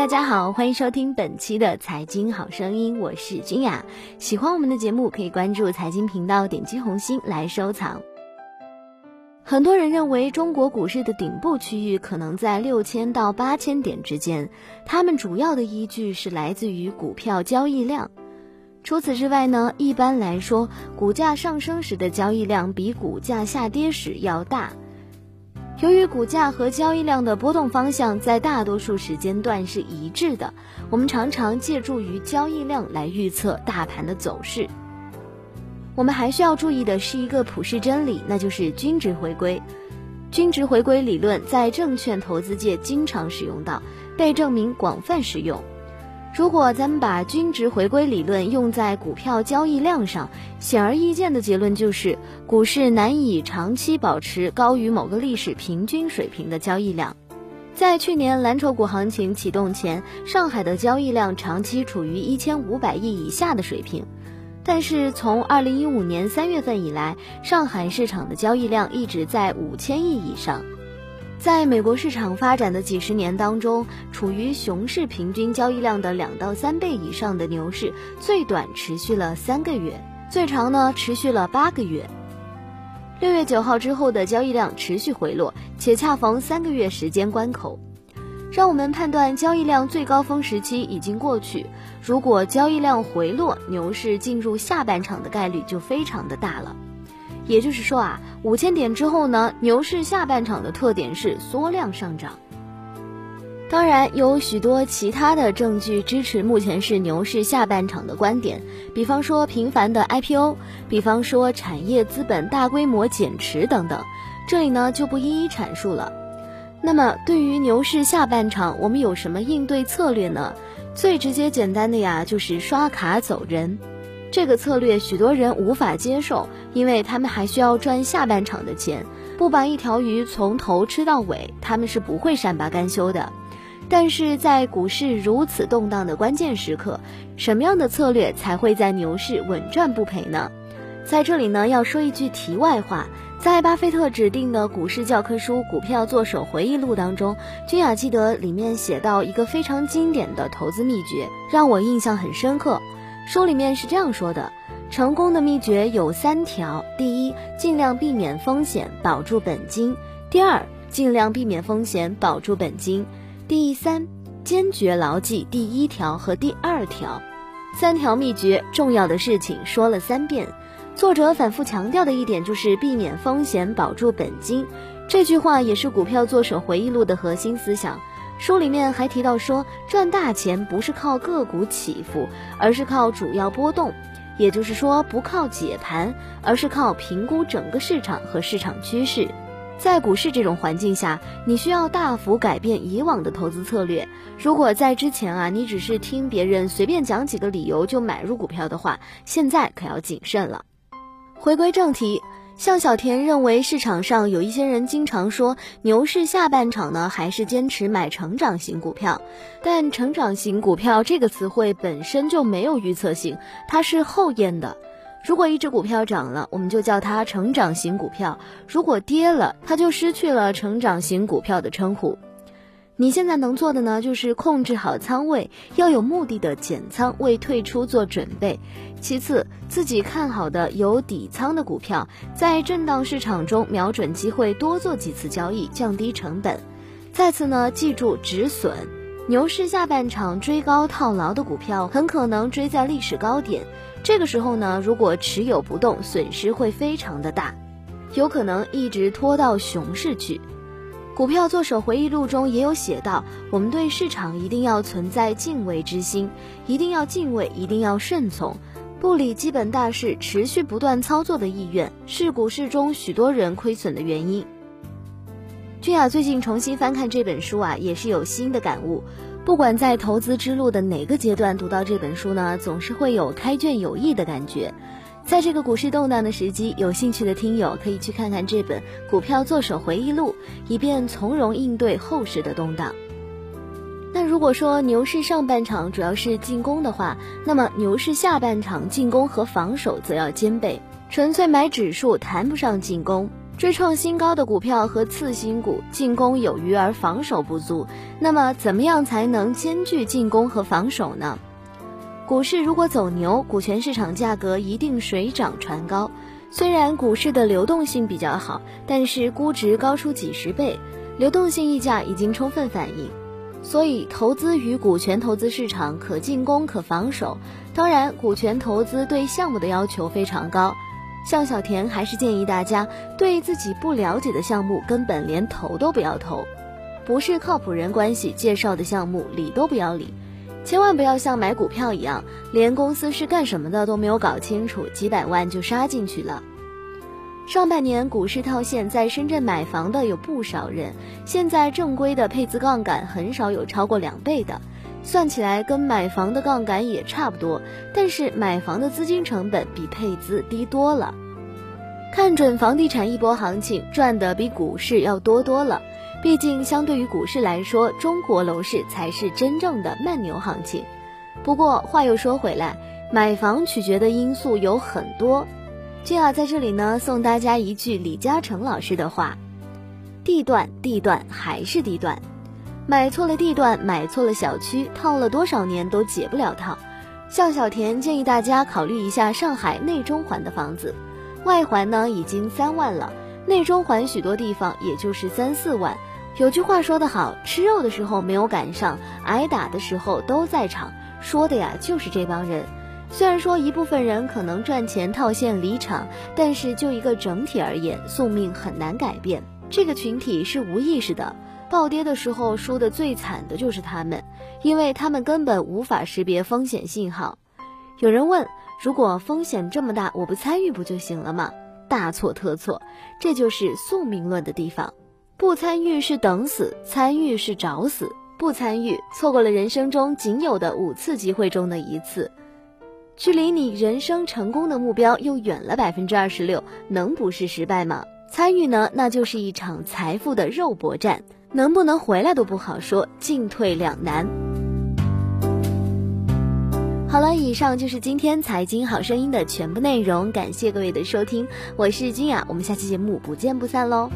大家好，欢迎收听本期的财经好声音，我是君雅。喜欢我们的节目，可以关注财经频道，点击红心来收藏。很多人认为中国股市的顶部区域可能在六千到八千点之间，他们主要的依据是来自于股票交易量。除此之外呢，一般来说，股价上升时的交易量比股价下跌时要大。由于股价和交易量的波动方向在大多数时间段是一致的，我们常常借助于交易量来预测大盘的走势。我们还需要注意的是一个普世真理，那就是均值回归。均值回归理论在证券投资界经常使用到，被证明广泛使用。如果咱们把均值回归理论用在股票交易量上，显而易见的结论就是，股市难以长期保持高于某个历史平均水平的交易量。在去年蓝筹股行情启动前，上海的交易量长期处于一千五百亿以下的水平，但是从二零一五年三月份以来，上海市场的交易量一直在五千亿以上。在美国市场发展的几十年当中，处于熊市平均交易量的两到三倍以上的牛市，最短持续了三个月，最长呢持续了八个月。六月九号之后的交易量持续回落，且恰逢三个月时间关口，让我们判断交易量最高峰时期已经过去。如果交易量回落，牛市进入下半场的概率就非常的大了。也就是说啊，五千点之后呢，牛市下半场的特点是缩量上涨。当然，有许多其他的证据支持目前是牛市下半场的观点，比方说频繁的 IPO，比方说产业资本大规模减持等等，这里呢就不一一阐述了。那么，对于牛市下半场，我们有什么应对策略呢？最直接简单的呀，就是刷卡走人。这个策略许多人无法接受，因为他们还需要赚下半场的钱，不把一条鱼从头吃到尾，他们是不会善罢甘休的。但是在股市如此动荡的关键时刻，什么样的策略才会在牛市稳赚不赔呢？在这里呢，要说一句题外话，在巴菲特指定的股市教科书《股票作手回忆录》当中，君雅记得里面写到一个非常经典的投资秘诀，让我印象很深刻。书里面是这样说的：成功的秘诀有三条，第一，尽量避免风险，保住本金；第二，尽量避免风险，保住本金；第三，坚决牢记第一条和第二条。三条秘诀，重要的事情说了三遍。作者反复强调的一点就是避免风险，保住本金。这句话也是《股票作手回忆录》的核心思想。书里面还提到说，赚大钱不是靠个股起伏，而是靠主要波动，也就是说，不靠解盘，而是靠评估整个市场和市场趋势。在股市这种环境下，你需要大幅改变以往的投资策略。如果在之前啊，你只是听别人随便讲几个理由就买入股票的话，现在可要谨慎了。回归正题。向小田认为，市场上有一些人经常说，牛市下半场呢，还是坚持买成长型股票。但成长型股票这个词汇本身就没有预测性，它是后验的。如果一只股票涨了，我们就叫它成长型股票；如果跌了，它就失去了成长型股票的称呼。你现在能做的呢，就是控制好仓位，要有目的的减仓，为退出做准备。其次，自己看好的有底仓的股票，在震荡市场中瞄准机会，多做几次交易，降低成本。再次呢，记住止损。牛市下半场追高套牢的股票，很可能追在历史高点。这个时候呢，如果持有不动，损失会非常的大，有可能一直拖到熊市去。股票作手回忆录中也有写到，我们对市场一定要存在敬畏之心，一定要敬畏，一定要顺从，不理基本大势，持续不断操作的意愿，是股市中许多人亏损的原因。君雅最近重新翻看这本书啊，也是有新的感悟。不管在投资之路的哪个阶段读到这本书呢，总是会有开卷有益的感觉。在这个股市动荡的时机，有兴趣的听友可以去看看这本《股票作手回忆录》，以便从容应对后市的动荡。那如果说牛市上半场主要是进攻的话，那么牛市下半场进攻和防守则要兼备。纯粹买指数谈不上进攻，追创新高的股票和次新股进攻有余而防守不足，那么怎么样才能兼具进攻和防守呢？股市如果走牛，股权市场价格一定水涨船高。虽然股市的流动性比较好，但是估值高出几十倍，流动性溢价已经充分反映。所以，投资于股权投资市场可进攻可防守。当然，股权投资对项目的要求非常高。向小田还是建议大家，对自己不了解的项目，根本连投都不要投，不是靠谱人关系介绍的项目，理都不要理。千万不要像买股票一样，连公司是干什么的都没有搞清楚，几百万就杀进去了。上半年股市套现，在深圳买房的有不少人，现在正规的配资杠杆很少有超过两倍的。算起来跟买房的杠杆也差不多，但是买房的资金成本比配资低多了。看准房地产一波行情，赚的比股市要多多了。毕竟相对于股市来说，中国楼市才是真正的慢牛行情。不过话又说回来，买房取决的因素有很多。君雅在这里呢，送大家一句李嘉诚老师的话：地段，地段还是地段。买错了地段，买错了小区，套了多少年都解不了套。向小田建议大家考虑一下上海内中环的房子，外环呢已经三万了，内中环许多地方也就是三四万。有句话说得好，吃肉的时候没有赶上，挨打的时候都在场，说的呀就是这帮人。虽然说一部分人可能赚钱套现离场，但是就一个整体而言，宿命很难改变。这个群体是无意识的。暴跌的时候输的最惨的就是他们，因为他们根本无法识别风险信号。有人问：如果风险这么大，我不参与不就行了吗？大错特错，这就是宿命论的地方。不参与是等死，参与是找死。不参与，错过了人生中仅有的五次机会中的一次，距离你人生成功的目标又远了百分之二十六，能不是失败吗？参与呢，那就是一场财富的肉搏战。能不能回来都不好说，进退两难。好了，以上就是今天财经好声音的全部内容，感谢各位的收听，我是君雅，我们下期节目不见不散喽。